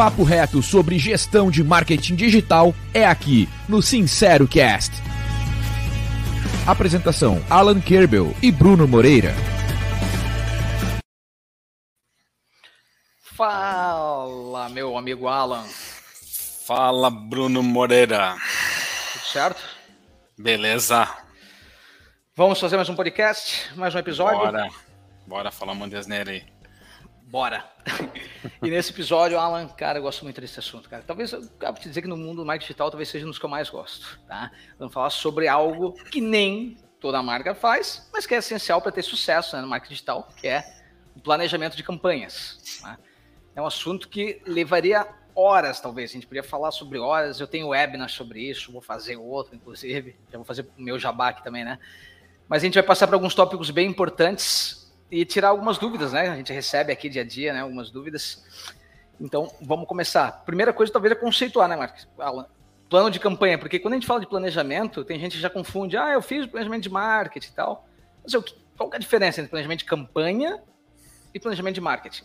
papo reto sobre gestão de marketing digital é aqui no Sincero Cast. Apresentação: Alan Kerbel e Bruno Moreira. Fala, meu amigo Alan. Fala, Bruno Moreira. Tudo certo? Beleza. Vamos fazer mais um podcast, mais um episódio? Bora. Bora falar uma asneira aí. Bora. e nesse episódio, Alan, cara, eu gosto muito desse assunto, cara. Talvez eu acabo te dizer que no mundo mais digital talvez seja um dos que eu mais gosto, tá? Vamos falar sobre algo que nem toda marca faz, mas que é essencial para ter sucesso né, no marketing digital, que é o planejamento de campanhas. Tá? É um assunto que levaria horas, talvez. A gente poderia falar sobre horas. Eu tenho webinar sobre isso, vou fazer outro, inclusive. Já vou fazer o meu jabá aqui também, né? Mas a gente vai passar por alguns tópicos bem importantes e tirar algumas dúvidas, né? A gente recebe aqui dia a dia, né? Algumas dúvidas. Então, vamos começar. Primeira coisa, talvez, é conceituar, né, Marcos? Plano de campanha, porque quando a gente fala de planejamento, tem gente que já confunde, ah, eu fiz planejamento de marketing e tal. Mas qual é a diferença entre planejamento de campanha e planejamento de marketing?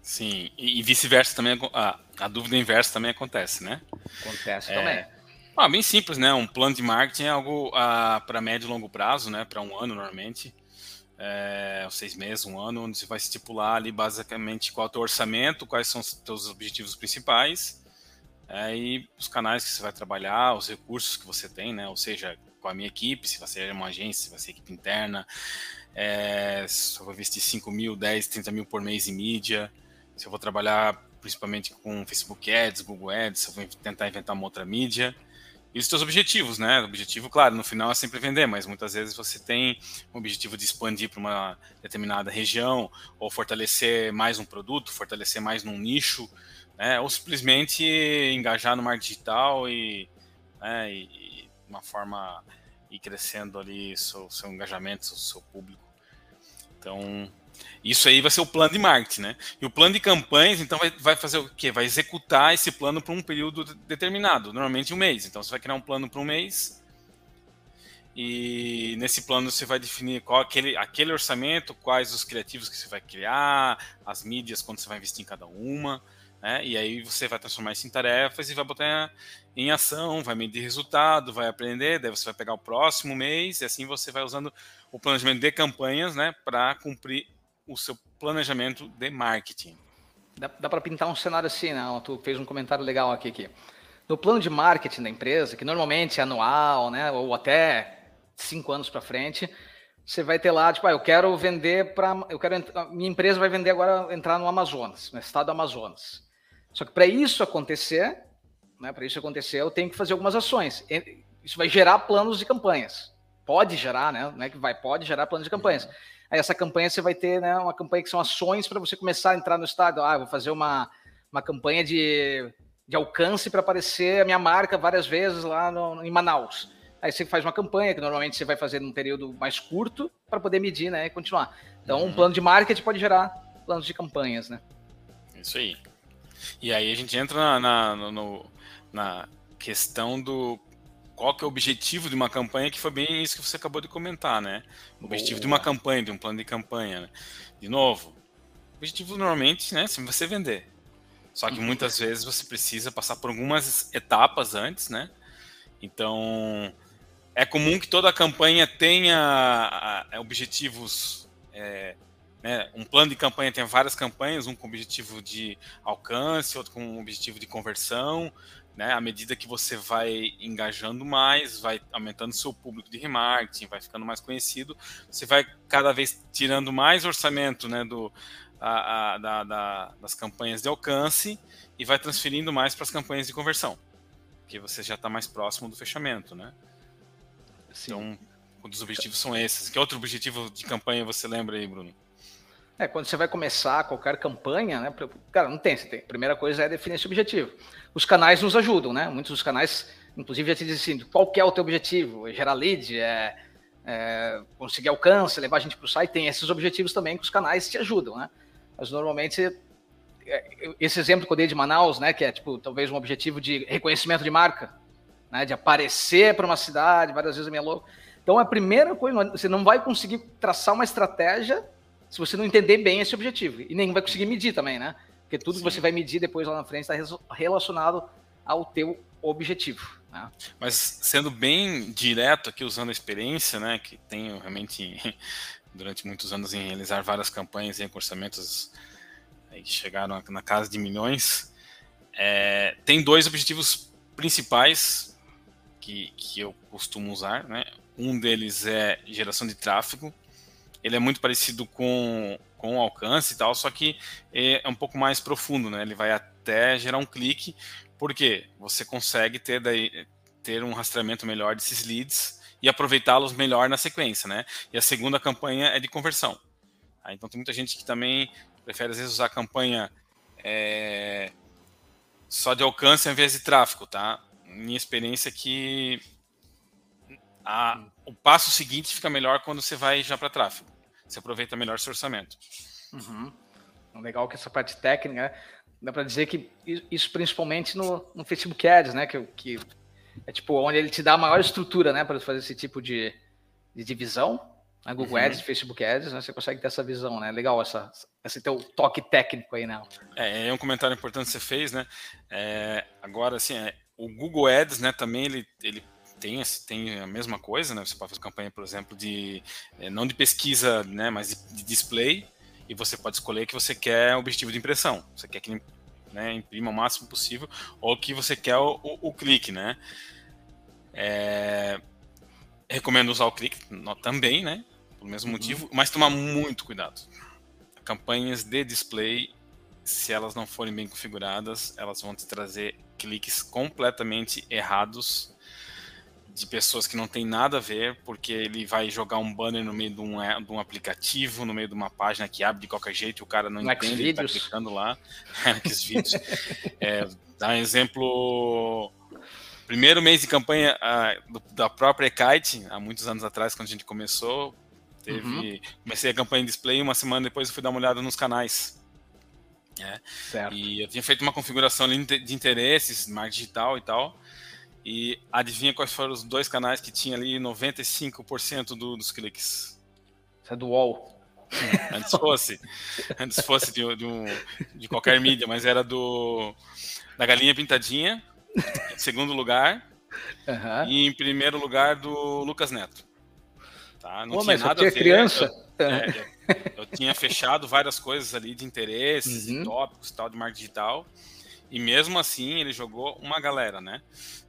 Sim, e, vice-versa também, a, a, dúvida inversa também acontece, né? Acontece é, também. Ah, bem simples, né? Um plano de marketing é algo ah, para médio e longo prazo, né? Para um ano, normalmente é, seis meses, um ano, onde você vai estipular ali basicamente qual é o teu orçamento, quais são os teus objetivos principais, é, e os canais que você vai trabalhar, os recursos que você tem, né? Ou seja, com a minha equipe, se vai ser uma agência, se vai ser equipe interna, é, se eu vou investir 5 mil, 10, 30 mil por mês em mídia, se eu vou trabalhar principalmente com Facebook Ads, Google Ads, se eu vou tentar inventar uma outra mídia e os seus objetivos, né? O objetivo, claro, no final é sempre vender, mas muitas vezes você tem o objetivo de expandir para uma determinada região, ou fortalecer mais um produto, fortalecer mais num nicho, né? Ou simplesmente engajar no marketing digital e, né, e, e uma forma ir crescendo ali seu, seu engajamento, seu, seu público. Então, isso aí vai ser o plano de marketing, né? E o plano de campanhas, então, vai, vai fazer o quê? Vai executar esse plano por um período determinado, normalmente um mês. Então, você vai criar um plano para um mês. E nesse plano você vai definir qual aquele, aquele orçamento, quais os criativos que você vai criar, as mídias, quando você vai investir em cada uma. Né? E aí você vai transformar isso em tarefas e vai botar em ação, vai medir resultado, vai aprender, daí você vai pegar o próximo mês e assim você vai usando o planejamento de campanhas né, para cumprir o seu planejamento de marketing. Dá, dá para pintar um cenário assim, né? Tu fez um comentário legal aqui, aqui. No plano de marketing da empresa, que normalmente é anual, né, ou até cinco anos para frente, você vai ter lá, tipo, ah, eu quero vender para, eu quero, minha empresa vai vender agora entrar no Amazonas, no estado do Amazonas. Só que para isso acontecer, né, para isso acontecer, eu tenho que fazer algumas ações. Isso vai gerar planos de campanhas. Pode gerar, né? Não é que vai, pode gerar planos de campanhas. Aí essa campanha você vai ter né, uma campanha que são ações para você começar a entrar no estado. Ah, vou fazer uma, uma campanha de, de alcance para aparecer a minha marca várias vezes lá no, em Manaus. Aí você faz uma campanha que normalmente você vai fazer num período mais curto para poder medir né, e continuar. Então, um uhum. plano de marketing pode gerar planos de campanhas, né? Isso aí. E aí a gente entra na, na, no, na questão do qual que é o objetivo de uma campanha, que foi bem isso que você acabou de comentar, né? O objetivo Boa. de uma campanha, de um plano de campanha, né? De novo, o objetivo normalmente, né, é você vender. Só que uhum. muitas vezes você precisa passar por algumas etapas antes, né? Então, é comum que toda campanha tenha objetivos, é, né, um plano de campanha tenha várias campanhas, um com objetivo de alcance, outro com objetivo de conversão, né, à medida que você vai engajando mais, vai aumentando seu público de remarketing, vai ficando mais conhecido, você vai cada vez tirando mais orçamento né, do, a, a, da, da, das campanhas de alcance e vai transferindo mais para as campanhas de conversão, porque você já está mais próximo do fechamento, né? Sim. Então, um dos objetivos são esses. Que outro objetivo de campanha você lembra aí, Bruno? É, quando você vai começar qualquer campanha, né? Cara, não tem, você tem. A primeira coisa é definir esse objetivo. Os canais nos ajudam, né? Muitos dos canais, inclusive, já te dizem assim, qual é o teu objetivo? É gerar lead, é, é conseguir alcance, levar a gente para o site. Tem esses objetivos também que os canais te ajudam, né? Mas normalmente, é, esse exemplo que eu dei de Manaus, né? Que é, tipo, talvez um objetivo de reconhecimento de marca, né? De aparecer para uma cidade, várias vezes a minha louco. Então, a primeira coisa, você não vai conseguir traçar uma estratégia se você não entender bem esse objetivo. E nem vai conseguir medir também, né? Porque tudo Sim. que você vai medir depois lá na frente está relacionado ao teu objetivo. Né? Mas sendo bem direto aqui, usando a experiência, né, que tenho realmente durante muitos anos em realizar várias campanhas em orçamentos que chegaram na casa de milhões, é, tem dois objetivos principais que, que eu costumo usar, né? Um deles é geração de tráfego. Ele é muito parecido com, com o alcance e tal, só que é um pouco mais profundo, né? Ele vai até gerar um clique, porque você consegue ter daí ter um rastreamento melhor desses leads e aproveitá-los melhor na sequência, né? E a segunda campanha é de conversão. Ah, então tem muita gente que também prefere às vezes usar a campanha é, só de alcance ao invés de tráfego, tá? Minha experiência é que a, o passo seguinte fica melhor quando você vai já para tráfego. Você aproveita melhor seu orçamento. Uhum. Legal que essa parte técnica, né? dá para dizer que isso principalmente no, no Facebook Ads, né? Que, que é tipo onde ele te dá a maior estrutura, né, para fazer esse tipo de, de divisão. Na Google uhum. Ads, Facebook Ads, né, você consegue ter essa visão, né? Legal essa, esse teu toque técnico aí, né? É, é um comentário importante que você fez, né? É, agora, assim, é, o Google Ads, né, também ele, ele tem, tem a mesma coisa, né? Você pode fazer campanha, por exemplo, de é, não de pesquisa, né, mas de, de, display, e você pode escolher que você quer objetivo de impressão. Você quer que né, imprima o máximo possível, ou que você quer o, o, o clique, né? É, recomendo usar o clique também, né? Pelo mesmo uhum. motivo, mas tomar muito cuidado. Campanhas de display, se elas não forem bem configuradas, elas vão te trazer cliques completamente errados de pessoas que não tem nada a ver, porque ele vai jogar um banner no meio de um, é, de um aplicativo, no meio de uma página que abre de qualquer jeito e o cara não Next entende, ele tá clicando lá. vídeos. é, dá um exemplo. Primeiro mês de campanha do, da própria Kite, há muitos anos atrás, quando a gente começou, teve, uhum. comecei a campanha em display, uma semana depois eu fui dar uma olhada nos canais. É, e eu tinha feito uma configuração de interesses, marketing digital e tal. E adivinha quais foram os dois canais que tinha ali 95% do, dos cliques? Isso é do UOL. Antes fosse. Antes fosse de, de, um, de qualquer mídia, mas era do da Galinha Pintadinha, em segundo lugar. Uhum. E em primeiro lugar do Lucas Neto. Tá? Não Pô, tinha nada a ver. criança. Eu, é, eu, tinha fechado várias coisas ali de interesses, uhum. tópicos tal, de marketing digital. E mesmo assim ele jogou uma galera, né?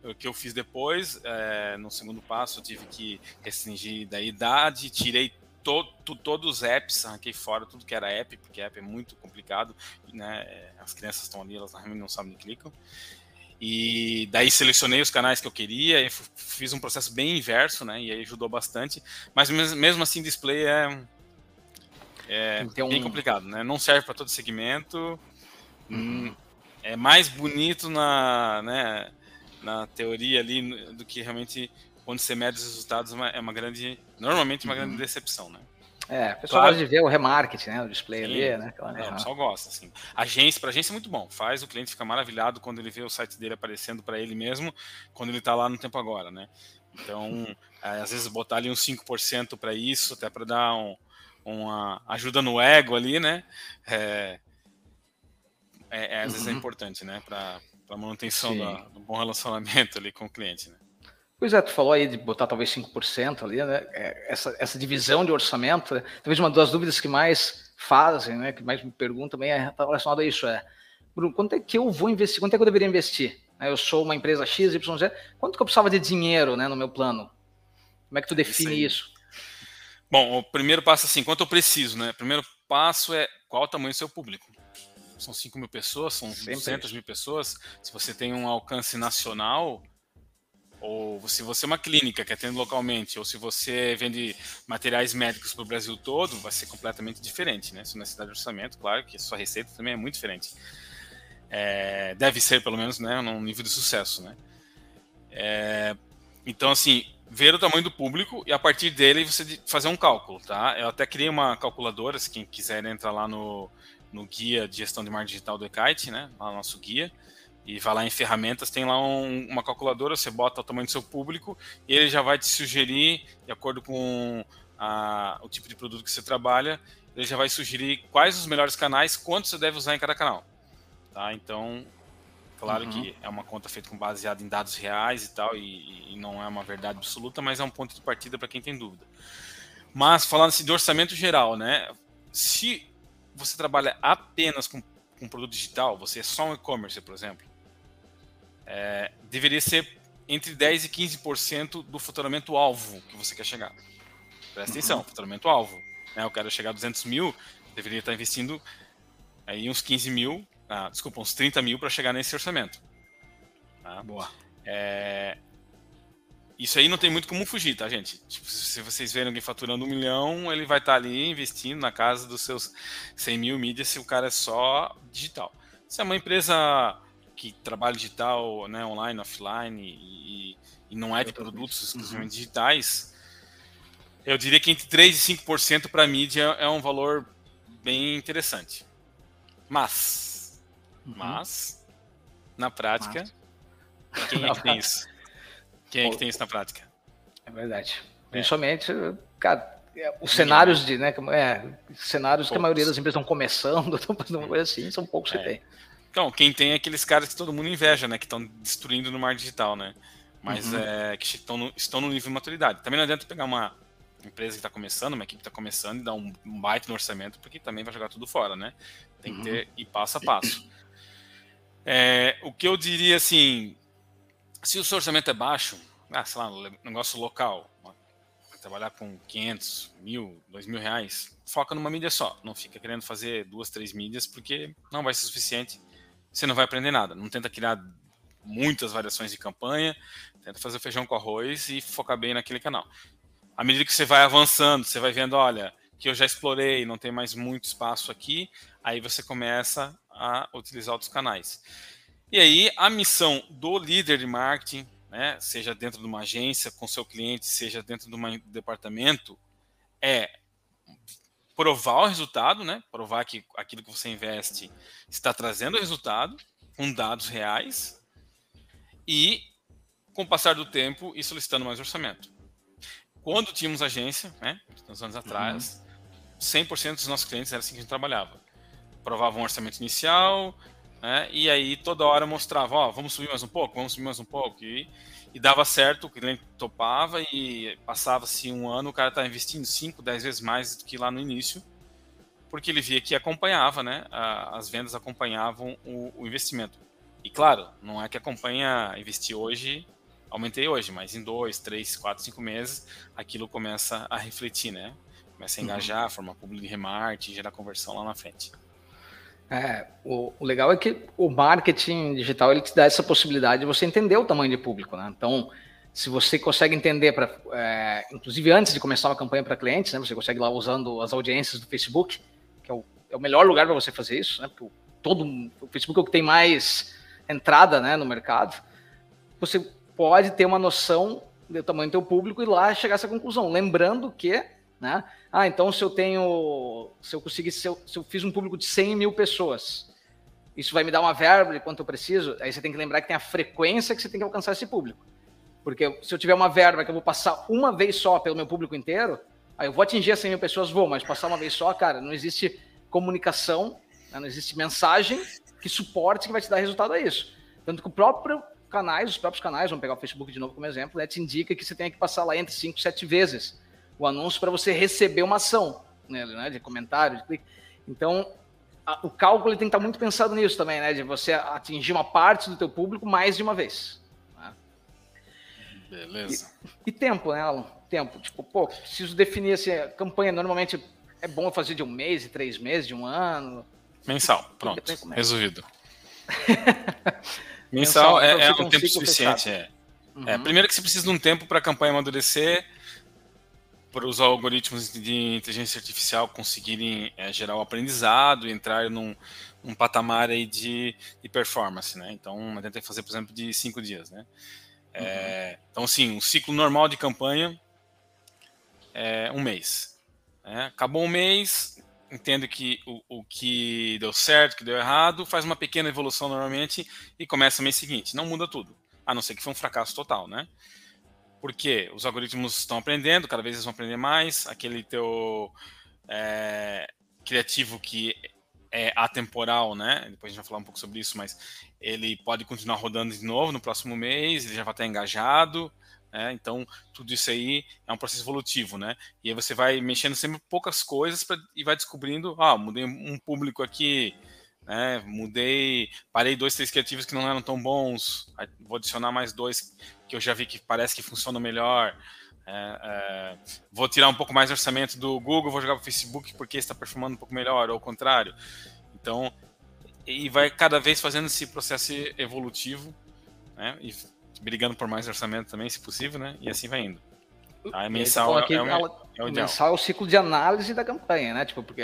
O que eu fiz depois, é, no segundo passo, eu tive que restringir da idade, tirei to, to, todos os apps, arranquei fora tudo que era app, porque app é muito complicado, né? É, as crianças estão ali, elas realmente não sabem nem clicam. E daí selecionei os canais que eu queria, e fiz um processo bem inverso, né? E aí ajudou bastante. Mas mesmo assim, display é, é bem complicado, né? Não serve para todo segmento. Uhum. É mais bonito na, né, na teoria ali do que realmente quando você mede os resultados é uma grande, normalmente uma grande uhum. decepção, né? É, o pessoal claro. gosta de ver o remarketing, né? O display Sim. ali, né? Aquela, é, o pessoal gosta, assim. Agência, para agência é muito bom. Faz o cliente ficar maravilhado quando ele vê o site dele aparecendo para ele mesmo, quando ele está lá no tempo agora, né? Então, é, às vezes botar ali uns 5% para isso, até para dar um, uma ajuda no ego ali, né? É, é, é às vezes é uhum. importante, né? Para a manutenção do bom relacionamento ali com o cliente, né? Pois é, tu falou aí de botar talvez 5% ali, né? É, essa, essa divisão de orçamento, né? talvez uma das dúvidas que mais fazem, né? Que mais me perguntam também é relacionada a isso, é Bruno, quanto é que eu vou investir? Quanto é que eu deveria investir? Eu sou uma empresa X, Y, Z, quanto que eu precisava de dinheiro né, no meu plano? Como é que tu define isso? isso? Bom, o primeiro passo assim, quanto eu preciso, né? O primeiro passo é qual o tamanho do seu público. São 5 mil pessoas, são 200 mil pessoas. Se você tem um alcance nacional, ou se você é uma clínica que atende localmente, ou se você vende materiais médicos para o Brasil todo, vai ser completamente diferente, né? Se na cidade de orçamento, claro que sua receita também é muito diferente. É, deve ser, pelo menos, né, num nível de sucesso, né? É, então, assim, ver o tamanho do público e a partir dele você fazer um cálculo, tá? Eu até criei uma calculadora, se quem quiser entrar lá no, no guia de gestão de marketing digital do Ekite, né? Lá no nosso guia, e vai lá em ferramentas, tem lá um, uma calculadora, você bota o tamanho do seu público e ele já vai te sugerir, de acordo com a, o tipo de produto que você trabalha, ele já vai sugerir quais os melhores canais, quanto você deve usar em cada canal. tá? Então, claro uhum. que é uma conta feita com baseada em dados reais e tal, e, e não é uma verdade absoluta, mas é um ponto de partida para quem tem dúvida. Mas falando assim, de orçamento geral, né? Se você trabalha apenas com, com produto digital, você é só um e-commerce, por exemplo, é, deveria ser entre 10% e 15% do faturamento alvo que você quer chegar. Presta uhum. atenção, faturamento alvo. Né? Eu quero chegar a 200 mil, deveria estar investindo aí uns 15 mil, ah, desculpa, uns 30 mil para chegar nesse orçamento. Tá? Boa. É, isso aí não tem muito como fugir, tá, gente? Tipo, se vocês verem alguém faturando um milhão, ele vai estar tá ali investindo na casa dos seus 100 mil mídias se o cara é só digital. Se é uma empresa que trabalha digital, né, online, offline, e, e não é de produtos exclusivamente uhum. digitais, eu diria que entre 3% e 5% para mídia é um valor bem interessante. Mas, uhum. mas, na prática, mas. quem é que tem isso? Quem é que tem isso na prática? É verdade. É. Principalmente, cara, é, os cenários de, né, é, cenários poucos. que a maioria das empresas estão começando, estão fazendo uma coisa assim, são poucos é. que tem. Então, quem tem é aqueles caras que todo mundo inveja, né, que estão destruindo no mar digital, né, mas uhum. é, que estão no, estão no nível de maturidade. Também não adianta pegar uma empresa que está começando, uma equipe que está começando e dar um, um baita no orçamento, porque também vai jogar tudo fora, né? Tem que ter uhum. e passo a passo. É, o que eu diria assim, se o seu orçamento é baixo, ah, sei lá, negócio local, trabalhar com 500, mil, dois mil reais, foca numa mídia só. Não fica querendo fazer duas, três mídias, porque não vai ser suficiente. Você não vai aprender nada. Não tenta criar muitas variações de campanha, tenta fazer feijão com arroz e focar bem naquele canal. À medida que você vai avançando, você vai vendo, olha, que eu já explorei, não tem mais muito espaço aqui, aí você começa a utilizar outros canais. E aí, a missão do líder de marketing, né, seja dentro de uma agência com seu cliente, seja dentro de um departamento, é provar o resultado, né, provar que aquilo que você investe está trazendo resultado com dados reais e, com o passar do tempo, ir solicitando mais orçamento. Quando tínhamos agência, né, uns anos atrás, uhum. 100% dos nossos clientes era assim que a gente trabalhava. Provava um orçamento inicial, né? E aí toda hora mostrava, ó, vamos subir mais um pouco, vamos subir mais um pouco. E, e dava certo, o cliente topava e passava-se um ano, o cara estava investindo 5, 10 vezes mais do que lá no início, porque ele via que acompanhava, né? as vendas acompanhavam o, o investimento. E claro, não é que acompanha investir hoje, aumentei hoje, mas em dois, três, quatro, cinco meses, aquilo começa a refletir, né? Começa a uhum. engajar, uhum. formar público de remarketing, gerar conversão lá na frente. É, o, o, legal é que o marketing digital ele te dá essa possibilidade de você entender o tamanho de público, né? Então, se você consegue entender, para, é, inclusive antes de começar uma campanha para clientes, né, você consegue lá usando as audiências do Facebook, que é o, é o melhor lugar para você fazer isso, né? Porque o, todo o Facebook é o que tem mais entrada, né, no mercado. Você pode ter uma noção do tamanho do teu público e lá chegar a essa conclusão, lembrando que né? Ah, então se eu tenho, se eu conseguir, se eu, se eu fiz um público de 100 mil pessoas, isso vai me dar uma verba de quanto eu preciso? Aí você tem que lembrar que tem a frequência que você tem que alcançar esse público. Porque se eu tiver uma verba que eu vou passar uma vez só pelo meu público inteiro, aí eu vou atingir as 100 mil pessoas, vou, mas passar uma vez só, cara, não existe comunicação, né? não existe mensagem que suporte que vai te dar resultado a isso. Tanto que o próprio canais, os próprios canais, vamos pegar o Facebook de novo como exemplo, né, te indica que você tem que passar lá entre 5 e 7 vezes o anúncio para você receber uma ação nele, né, de comentário, de clique. Então, a, o cálculo tem que estar muito pensado nisso também, né, de você atingir uma parte do teu público mais de uma vez. Né? Beleza. E, e, tempo, né, Alan? Tempo. Tipo, pô, preciso definir assim, a campanha normalmente é bom fazer de um mês, de três meses, de um ano. Mensal, pronto, resolvido. Mensal, Mensal é, é um tempo suficiente. É. é. Uhum. é. Primeiro que você precisa de um tempo para a campanha amadurecer para os algoritmos de inteligência artificial conseguirem é, gerar o aprendizado e entrar num, num patamar aí de, de, performance, né? Então, eu tentei fazer, por exemplo, de cinco dias, né? É, uhum. Então, assim, um ciclo normal de campanha é um mês. Né? Acabou um mês, entendo que o, o que deu certo, o que deu errado, faz uma pequena evolução normalmente e começa o mês seguinte. Não muda tudo, a não ser que foi um fracasso total, né? Porque os algoritmos estão aprendendo, cada vez eles vão aprender mais. Aquele teu é, criativo que é atemporal, né? Depois a gente vai falar um pouco sobre isso, mas ele pode continuar rodando de novo no próximo mês, ele já vai estar engajado, né? Então, tudo isso aí é um processo evolutivo, né? E aí você vai mexendo sempre poucas coisas pra, e vai descobrindo, ah, mudei um público aqui, né? Mudei, parei dois, três criativos que não eram tão bons, vou adicionar mais dois que eu já vi que parece que funcionam melhor. É, é, vou tirar um pouco mais de orçamento do Google, vou jogar para o Facebook porque está performando um pouco melhor, ou ao contrário. Então, e vai cada vez fazendo esse processo evolutivo, né? E brigando por mais orçamento também, se possível, né? E assim vai indo. Tá? mensal aqui, é, o, é o mensal é o ciclo de análise da campanha, né? Tipo, porque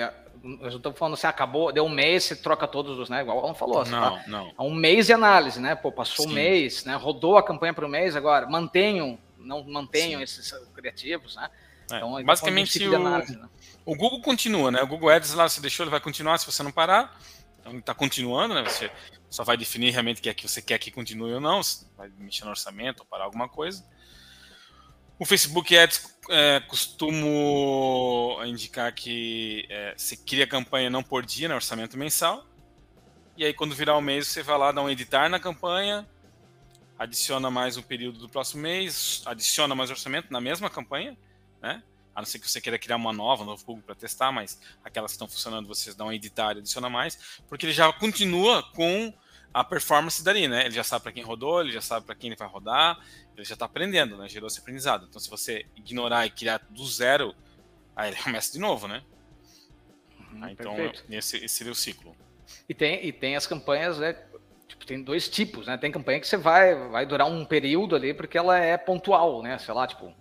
eu estou falando assim, acabou, deu um mês, você troca todos os, né? Igual o Alan falou. Não, tá, não. Há um mês de análise, né? Pô, passou Sim. um mês, né? Rodou a campanha para o mês, agora mantenham, não mantenham Sim. esses criativos, né? É, então, basicamente, o, análise, né? o Google continua, né? O Google Ads lá, você deixou, ele vai continuar se você não parar. Então, ele está continuando, né? Você só vai definir realmente que é que você quer que continue ou não, vai mexer no orçamento ou parar alguma coisa. O Facebook Ads é, costumo indicar que é, você cria campanha não por dia, né, orçamento mensal. E aí, quando virar o mês, você vai lá dar um editar na campanha, adiciona mais um período do próximo mês, adiciona mais orçamento na mesma campanha, né? A não ser que você queira criar uma nova, um novo público para testar, mas aquelas que estão funcionando, vocês dão um editar e adiciona mais, porque ele já continua com a performance dali, né? Ele já sabe para quem rodou, ele já sabe para quem ele vai rodar, ele já está aprendendo, né? Gerou esse aprendizado. Então, se você ignorar e criar do zero, aí ele começa de novo, né? Uhum, ah, então, esse, esse, seria o ciclo. E tem, e tem as campanhas, né? Tipo, tem dois tipos, né? Tem campanha que você vai, vai durar um período ali porque ela é pontual, né? Sei lá, tipo,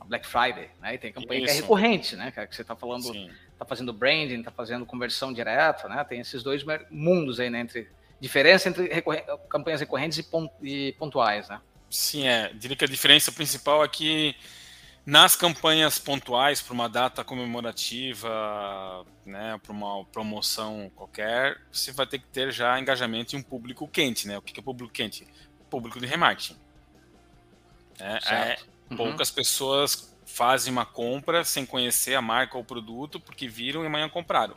a Black Friday, né? E tem campanha Isso. que é recorrente, né? Que você está falando, Sim. tá fazendo branding, tá fazendo conversão direta, né? Tem esses dois mundos aí, né? Entre diferença entre recorre campanhas recorrentes e, pont e, pontuais, né? Sim, é. Diria que a diferença principal é que nas campanhas pontuais, para uma data comemorativa, né, para uma promoção qualquer, você vai ter que ter já engajamento e um público quente, né? O que é público quente? Público de remarketing. É, é uhum. Poucas pessoas fazem uma compra sem conhecer a marca ou o produto porque viram e amanhã compraram.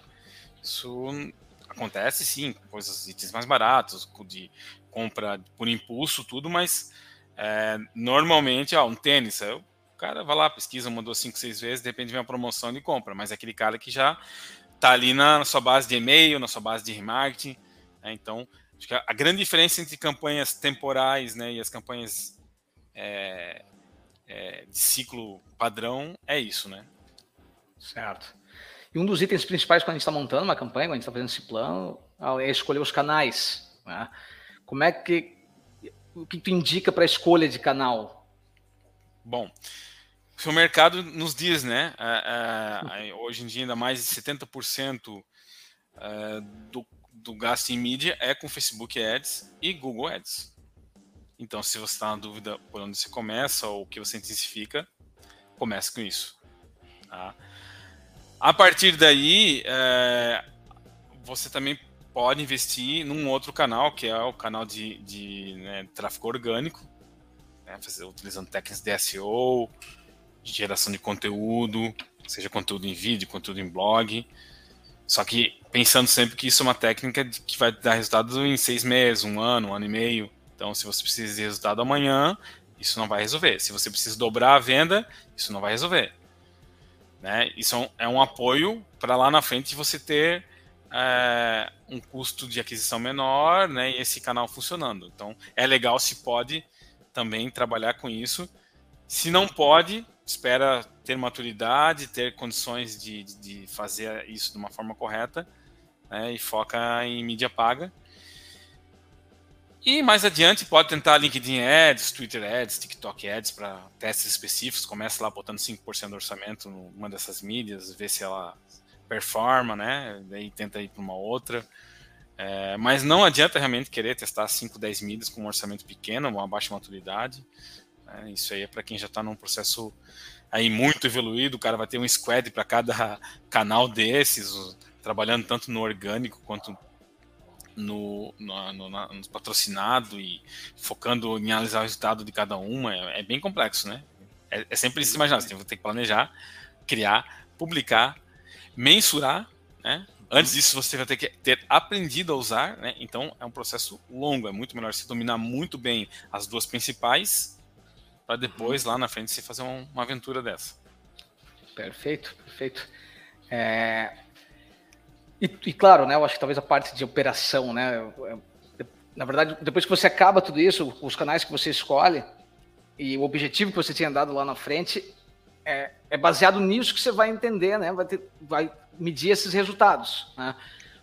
Isso Acontece sim, coisas itens mais baratos, de compra por impulso, tudo, mas é, normalmente, ó, um tênis, o cara vai lá, pesquisa, mandou cinco, seis vezes, de repente vem uma promoção e compra, mas é aquele cara que já está ali na, na, sua base de e-mail, na sua base de remarketing, né? então acho que a, a, grande diferença entre campanhas temporais né, e as campanhas é, é, de ciclo padrão é isso, né? Certo. E um dos itens principais quando a gente está montando uma campanha, quando a gente está fazendo esse plano, é escolher os canais. Né? Como é que. O que tu indica para a escolha de canal? Bom, o mercado nos diz, né? É, é, hoje em dia, ainda mais de 70% é, do, do gasto em mídia é com Facebook Ads e Google Ads. Então, se você está na dúvida por onde você começa ou o que você intensifica, comece com isso. Tá? A partir daí, é, você também pode investir num outro canal, que é o canal de, de né, tráfego orgânico, né, utilizando técnicas de SEO, de geração de conteúdo, seja conteúdo em vídeo, conteúdo em blog. Só que pensando sempre que isso é uma técnica que vai dar resultado em seis meses, um ano, um ano e meio. Então, se você precisa de resultado amanhã, isso não vai resolver. Se você precisa dobrar a venda, isso não vai resolver. Né? Isso é um apoio para lá na frente você ter é, um custo de aquisição menor né, e esse canal funcionando. Então é legal se pode também trabalhar com isso. Se não pode, espera ter maturidade, ter condições de, de fazer isso de uma forma correta né, e foca em mídia paga. E mais adiante pode tentar LinkedIn Ads, Twitter Ads, TikTok Ads para testes específicos. Começa lá botando 5% do orçamento numa dessas mídias, vê se ela performa, né? Daí tenta ir para uma outra. É, mas não adianta realmente querer testar 5, 10 mídias com um orçamento pequeno, uma baixa maturidade. Né? Isso aí é para quem já está num processo aí muito evoluído. O cara vai ter um squad para cada canal desses, trabalhando tanto no orgânico quanto no, no, no, no, patrocinado e focando em analisar o resultado de cada uma é, é bem complexo, né? É, é sempre se imaginar, você tem que planejar, criar, publicar, mensurar, né? Antes disso, você vai ter que ter aprendido a usar, né? Então é um processo longo, é muito melhor se dominar muito bem as duas principais, para depois lá na frente você fazer um, uma aventura dessa. Perfeito, perfeito. É... E, e, claro, né? Eu acho que talvez a parte de operação, né? Na verdade, depois que você acaba tudo isso, os canais que você escolhe e o objetivo que você tinha dado lá na frente, é, é baseado nisso que você vai entender, né? Vai, ter, vai medir esses resultados. Né?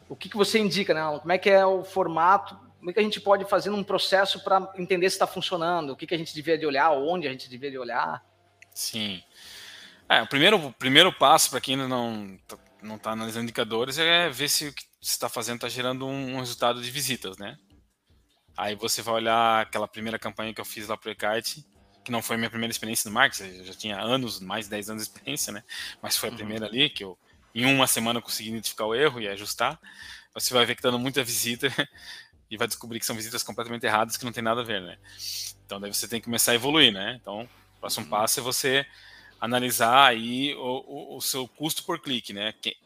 O que, que você indica, né? Como é que é o formato? Como é que a gente pode fazer num processo para entender se está funcionando? O que, que a gente devia de olhar? Onde a gente devia de olhar? Sim. É, o primeiro, o primeiro passo para quem ainda não não está analisando indicadores é ver se o que você está fazendo está gerando um, um, resultado de visitas, né? Aí você vai olhar aquela primeira campanha que eu fiz lá para o Ekite, que não foi minha primeira experiência no marketing, eu já tinha anos, mais de 10 anos de experiência, né? Mas foi a uhum. primeira ali que eu em uma semana consegui identificar o erro e ajustar, você vai ver que tá dando muita visita e vai descobrir que são visitas completamente erradas que não tem nada a ver, né? Então daí você tem que começar a evoluir, né? Então, o próximo uhum. passo é você analisar aí o, o, o seu custo por clique, né? Que,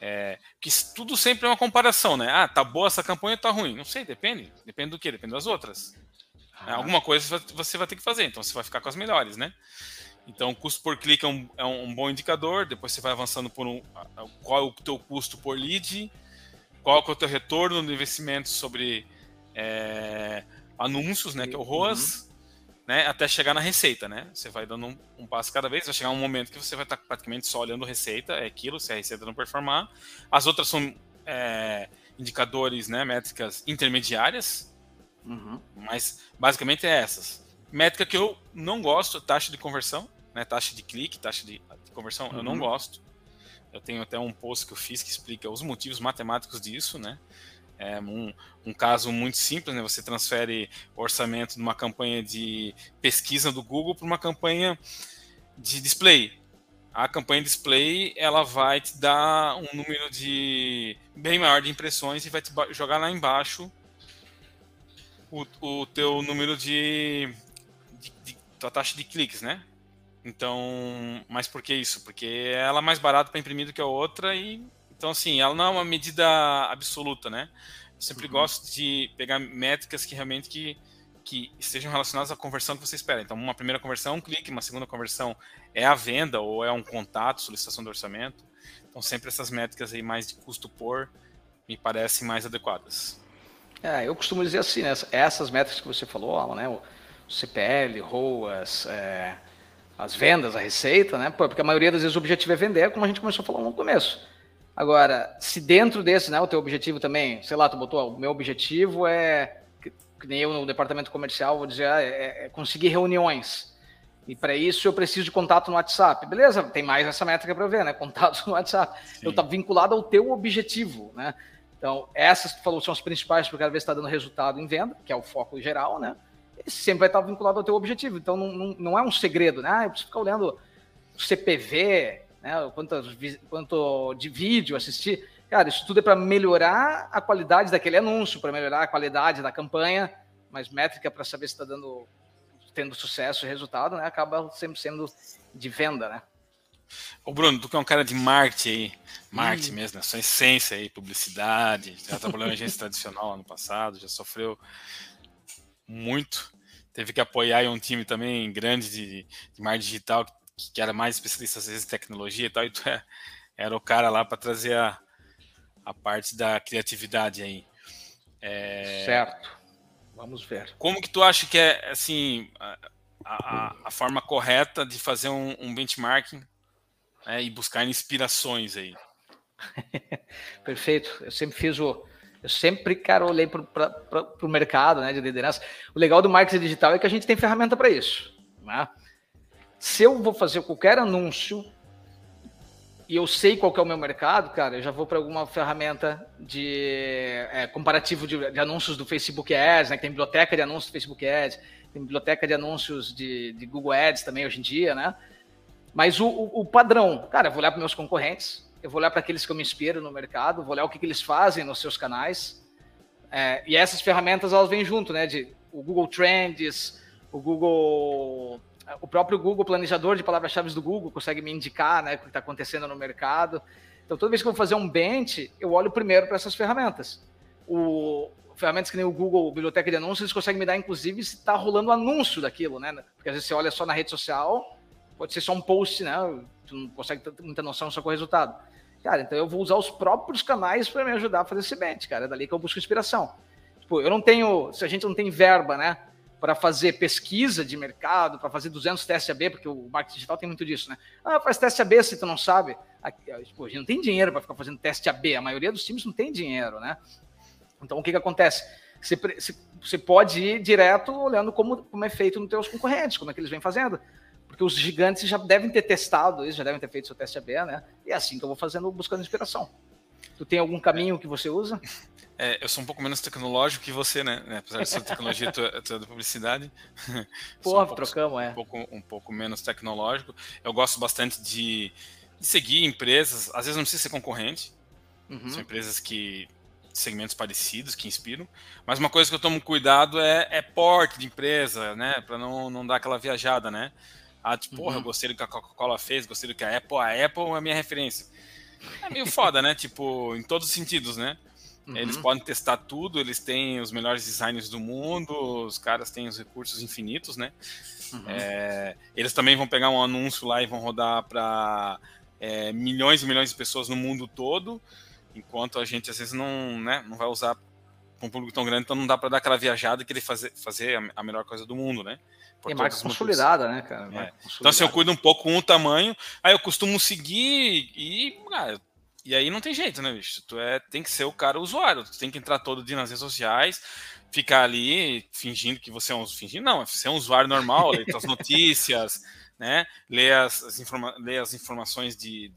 é, que tudo sempre é uma comparação, né? Ah, tá boa essa campanha ou tá ruim? Não sei, depende. Depende do que? Depende das outras. Ah. Alguma coisa você vai ter que fazer, então você vai ficar com as melhores, né? Então, o custo por clique é um, é um bom indicador. Depois você vai avançando por um, qual é o teu custo por lead, qual é o teu retorno do investimento sobre é, anúncios, né, que é o ROAS, uhum. Né, até chegar na receita, né? Você vai dando um, um, passo cada vez, vai chegar um momento que você vai estar praticamente só olhando receita, é aquilo, se a receita não performar. As outras são é, indicadores, né, métricas intermediárias, uhum. mas basicamente é essas. Métrica que eu não gosto, taxa de conversão, né? Taxa de clique, taxa de, de conversão, uhum. eu não uhum. gosto. Eu tenho até um post que eu fiz que explica os motivos matemáticos disso, né? É um, um caso muito simples, né? Você transfere o orçamento de uma campanha de pesquisa do Google para uma campanha de display. A campanha display ela vai te dar um número de bem maior de impressões e vai te jogar lá embaixo o, o teu número de de, de, tua taxa de cliques, né? Então, mas por que isso? Porque ela é mais barata para imprimir do que a outra e então assim, ela não é uma medida absoluta, né? Eu sempre uhum. gosto de pegar métricas que realmente que, que estejam relacionadas à conversão que você espera. Então, uma primeira conversão é um clique, uma segunda conversão é a venda ou é um contato, solicitação do orçamento. Então, sempre essas métricas aí mais de custo por me parecem mais adequadas. É, eu costumo dizer assim, né? essas métricas que você falou, Alan, né? CPL, ROAS, é, as vendas, a receita, né? Porque a maioria das vezes o objetivo é vender, como a gente começou a falar no começo. Agora, se dentro desse, né, o teu objetivo também, sei lá, tu botou, o meu objetivo é, que, que nem eu no departamento comercial, vou dizer, ah, é, é conseguir reuniões. E para isso eu preciso de contato no WhatsApp. Beleza, tem mais essa métrica para ver, né? Contato no WhatsApp. Sim. Eu tá vinculado ao teu objetivo, né? Então, essas que tu falou são as principais, porque cada vez está dando resultado em venda, que é o foco geral, né? sempre vai estar vinculado ao teu objetivo. Então não, não, não é um segredo, né? Ah, eu preciso ficar olhando CPV, né? Quanto, quanto de vídeo assistir. Cara, isso tudo é para melhorar a qualidade daquele anúncio, para melhorar a qualidade da campanha, mas métrica para saber se está dando tendo sucesso e resultado, né? Acaba sempre sendo de venda, né? Ô Bruno, tu que é um cara de marketing aí, marketing hum. mesmo, a sua essência aí, publicidade, já trabalhou em agência tradicional ano passado, já sofreu muito. Teve que apoiar um time também grande de, de marketing digital, que, que, era mais especialista às vezes em tecnologia e tal, e tu é, era o cara lá para trazer a, a parte da criatividade aí. É... Certo. Vamos ver. Como que tu acha que é assim a, a, a forma correta de fazer um, um benchmarking né, e buscar inspirações aí? Perfeito. Eu sempre fiz o, eu sempre, cara, olhei para o mercado né, de liderança. O legal do marketing digital é que a gente tem ferramenta para isso. Né? Se eu vou fazer qualquer anúncio e eu sei qual é o meu mercado, cara, eu já vou para alguma ferramenta de é, comparativo de, de, anúncios do Facebook Ads, né? Que tem biblioteca de anúncios do Facebook Ads, tem biblioteca de anúncios de, de Google Ads também hoje em dia, né? Mas o, o, o padrão, cara, eu vou olhar para meus concorrentes, eu vou olhar para aqueles que eu me inspiro no mercado, vou olhar o que, que eles fazem nos seus canais. É, e essas ferramentas elas vêm junto, né? De o Google Trends, o Google, o próprio Google planejador de palavras-chave do Google consegue me indicar, né, o que está acontecendo no mercado. Então, toda vez que eu vou fazer um bench, eu olho primeiro para essas ferramentas. O, ferramentas que nem o Google Biblioteca de Anúncios, eles conseguem me dar, inclusive, se está rolando anúncio daquilo, né? Porque às vezes você olha só na rede social, pode ser só um post, né? Tu não consegue ter muita noção só com o resultado. Cara, então eu vou usar os próprios canais para me ajudar a fazer esse bench, cara. É dali que eu busco inspiração. Tipo, eu não tenho, se a gente não tem verba, né? Para fazer pesquisa de mercado, para fazer 200 testes AB, porque o marketing digital tem muito disso, né? Ah, faz teste AB se tu não sabe. Tipo, a gente não tem dinheiro para ficar fazendo teste AB. A maioria dos times não tem dinheiro, né? Então, o que, que acontece? Você, você pode ir direto olhando como, como é feito nos teus concorrentes, como é que eles vêm fazendo. Porque os gigantes já devem ter testado isso, já devem ter feito seu teste AB, né? E é assim que eu vou fazendo, buscando inspiração. Tu tem algum caminho que você usa? É, eu sou um pouco menos tecnológico que você, né? Apesar de ser tecnologia, tu, tu é da publicidade. Porra, um pouco, trocamos, é. Um pouco, um pouco menos tecnológico. Eu gosto bastante de, de seguir empresas, às vezes não precisa ser concorrente. Uhum. São empresas que segmentos parecidos que inspiram. Mas uma coisa que eu tomo cuidado é, é porte de empresa, né? Para não, não dar aquela viajada, né? Ah, tipo, uhum. porra, eu gostei do que a Coca-Cola fez, gostei do que a Apple. A Apple é a minha referência. É meio foda, né? Tipo, em todos os sentidos, né? Uhum. Eles podem testar tudo, eles têm os melhores designs do mundo, os caras têm os recursos infinitos, né? Uhum. É, eles também vão pegar um anúncio lá e vão rodar para é, milhões e milhões de pessoas no mundo todo. Enquanto a gente às vezes não, né, não vai usar para um público tão grande, então não dá para dar aquela viajada e querer fazer, fazer a melhor coisa do mundo, né? Por e marca consolidada, né, cara? É. Então, assim, eu cuido um pouco com o tamanho, aí eu costumo seguir e. Ah, e aí não tem jeito, né, bicho? Tu é, tem que ser o cara usuário, tu tem que entrar todo dia nas redes sociais, ficar ali fingindo que você é um. Fingindo, não, você é um usuário normal, ler as notícias, né? Ler as, as, informa ler as informações de,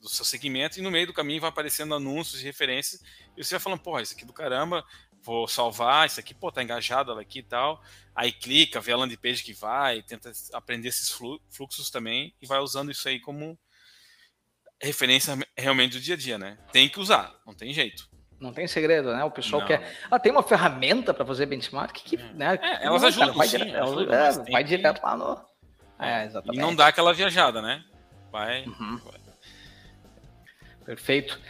do seu segmento e no meio do caminho vai aparecendo anúncios e referências e você vai falando, porra, isso aqui é do caramba, vou salvar, isso aqui, pô, tá engajado ela aqui e tal. Aí clica, vê a landing page que vai, tenta aprender esses fluxos também e vai usando isso aí como referência realmente do dia a dia, né? Tem que usar, não tem jeito. Não tem segredo, né? O pessoal não. quer. Ah, tem uma ferramenta para fazer benchmark que, é. né? É, elas não, ajudam, cara, vai, sim, direto, ajudam, é, vai que... direto lá no. É, exatamente. E não dá aquela viajada, né? Vai. Uhum. vai. Perfeito.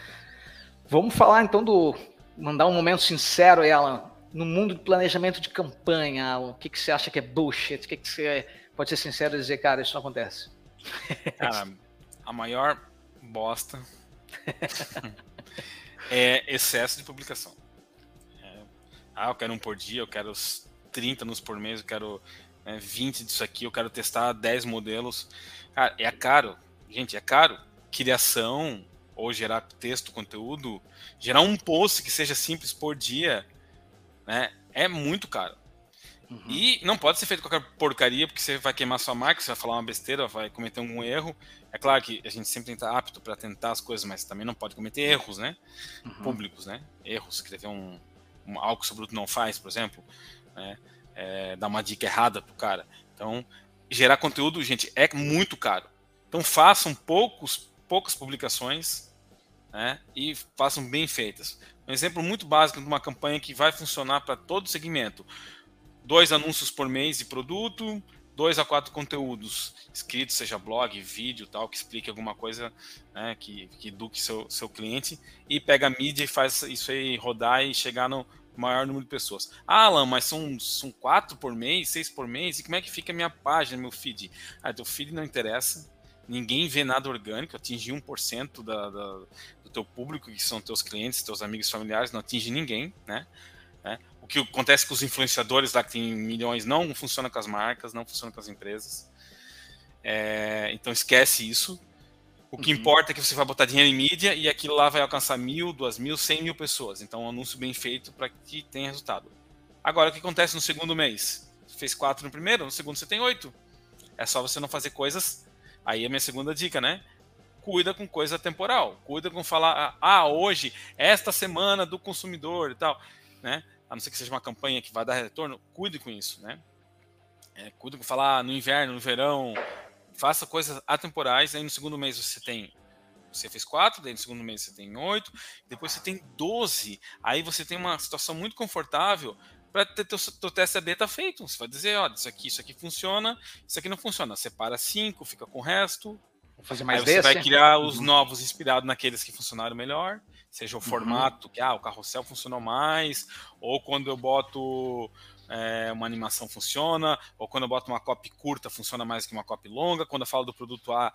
Vamos falar então do. Mandar um momento sincero aí, Alan. No mundo do planejamento de campanha, Alan, o que, que você acha que é bullshit? O que, que você pode ser sincero e dizer, cara, isso não acontece? Cara, a maior bosta é excesso de publicação. É, ah, eu quero um por dia, eu quero 30 nos por mês, eu quero né, 20 disso aqui, eu quero testar 10 modelos. Cara, é caro. Gente, é caro. Criação, ou gerar texto, conteúdo, gerar um post que seja simples por dia, né? É muito caro. Uhum. E não pode ser feito qualquer porcaria, porque você vai queimar sua marca, você vai falar uma besteira, vai cometer algum erro. É claro que a gente sempre tem que estar apto para tentar as coisas, mas também não pode cometer erros, né? Uhum. Públicos, né? Erros, escrever um, um, algo que o produto não faz, por exemplo, né? É, dar uma dica errada pro cara. Então, gerar conteúdo, gente, é muito caro. Então, façam poucos, poucas publicações né, e façam bem feitas. Um exemplo muito básico de uma campanha que vai funcionar para todo segmento: dois anúncios por mês de produto, dois a quatro conteúdos escritos, seja blog, vídeo, tal, que explique alguma coisa né, que, que eduque seu, seu cliente, e pega a mídia e faz isso aí rodar e chegar no maior número de pessoas. Ah, Alan, mas são, são quatro por mês, seis por mês, e como é que fica a minha página, meu feed? Ah, teu feed não interessa, ninguém vê nada orgânico, atingir 1% da, da, teu público, que são teus clientes, teus amigos familiares, não atinge ninguém, né? É. O que acontece com os influenciadores lá que tem milhões não funciona com as marcas, não funciona com as empresas. É, então esquece isso. O que uhum. importa é que você vai botar dinheiro em mídia e aquilo lá vai alcançar mil, duas mil, cem mil pessoas. Então, um anúncio bem feito para que tenha resultado. Agora, o que acontece no segundo mês? Você fez quatro no primeiro, no segundo você tem oito. É só você não fazer coisas. Aí a minha segunda dica, né? cuida com coisa temporal, cuida com falar, ah, hoje, esta semana do consumidor e tal, né? A não ser que seja uma campanha que vai dar retorno, cuide com isso, né? É, cuide com falar no inverno, no verão, faça coisas atemporais, aí no segundo mês você tem você fez quatro, daí no segundo mês você tem oito, depois você tem doze. Aí você tem uma situação muito confortável para ter teu, teu teste AB tá feito. Você vai dizer, ó, isso aqui, isso aqui funciona, isso aqui não funciona. Separa cinco, fica com o resto, fazer mais Aí desse. você vai criar os novos inspirados naqueles que funcionaram melhor, seja o formato, que ah, o carrossel funcionou mais, ou quando eu boto é, uma animação funciona, ou quando eu boto uma copy curta funciona mais que uma copy longa, quando eu falo do produto A,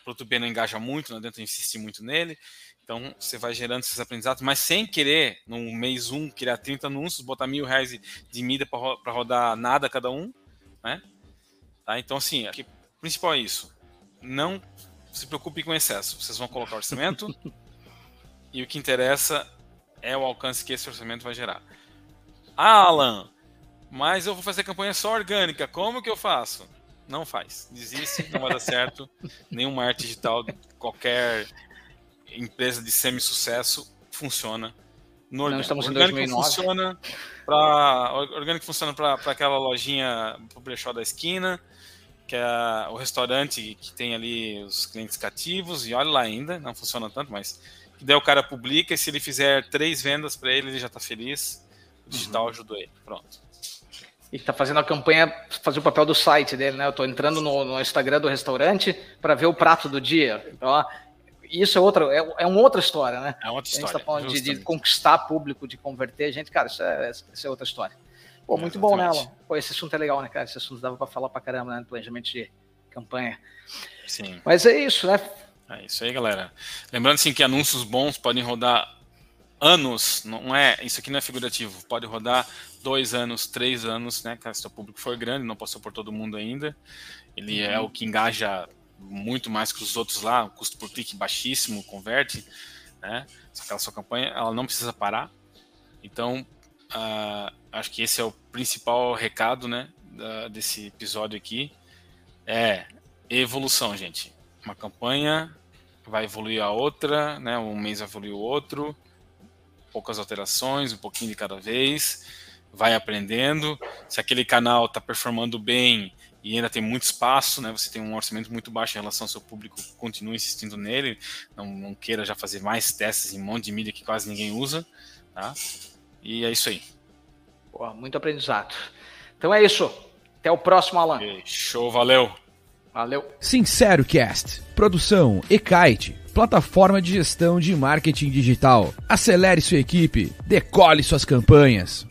o produto B não engaja muito, não adianta insistir muito nele. Então você vai gerando esses aprendizados, mas sem querer, no mês 1, um, criar 30 anúncios, botar mil reais de mídia para rodar nada cada um, né? Tá? Então, assim, o principal é isso. Não se preocupe com excesso. Vocês vão colocar orçamento e o que interessa é o alcance que esse orçamento vai gerar. Ah, Alan, mas eu vou fazer campanha só orgânica. Como que eu faço? Não faz. Desiste, não vai dar certo. Nenhum marketing digital, qualquer empresa de semi-sucesso funciona no orgânico. estamos em orgânico 2009. funciona para orgânico funciona para aquela lojinha pro brechó da esquina, que é o restaurante que tem ali os clientes cativos e olha lá ainda, não funciona tanto, mas que daí o cara publica e se ele fizer três vendas para ele, ele já está feliz. O digital Uhum. ajudou ele. Pronto. E tá fazendo a campanha, fazer o papel do site dele, né? Eu tô entrando no, no Instagram do restaurante para ver o prato do dia. Então, isso é outra, é, é uma outra história, né? É outra A gente história. tá falando de, de conquistar público, de converter gente, cara, isso é, isso é outra história. Pô, muito bom, né. Alan? Pô, esse assunto é legal, né, cara? Esse assunto dava para falar pra caramba, né? Planejamento de campanha. Sim. Mas é isso, né? É isso aí, galera. Lembrando assim que anúncios bons podem rodar anos, não é? Isso aqui não é figurativo. Pode rodar dois anos, três anos, né? Se o público for grande, não passou por todo mundo ainda. Ele é o que engaja muito mais que os outros lá, o custo por clique baixíssimo, converte, né? Só que aquela sua campanha, ela não precisa parar. Então, ah, acho que esse é o principal recado, né? da- desse episódio aqui. É evolução, gente. Uma campanha vai evoluir a outra, né? Um mês vai evoluir o outro, poucas alterações, um pouquinho de cada vez, vai aprendendo. Se aquele canal está performando bem e ainda tem muito espaço, né? Você tem um orçamento muito baixo em relação ao seu público, continue insistindo nele. Não, não queira já fazer mais testes em um monte de mídia que quase ninguém usa, tá? E é isso aí. Pô, muito aprendizado. Então é isso. Até o próximo, Alan. E show, valeu! Valeu. Sincero Cast, produção e-kite, plataforma de gestão de marketing digital. Acelere sua equipe, decole suas campanhas.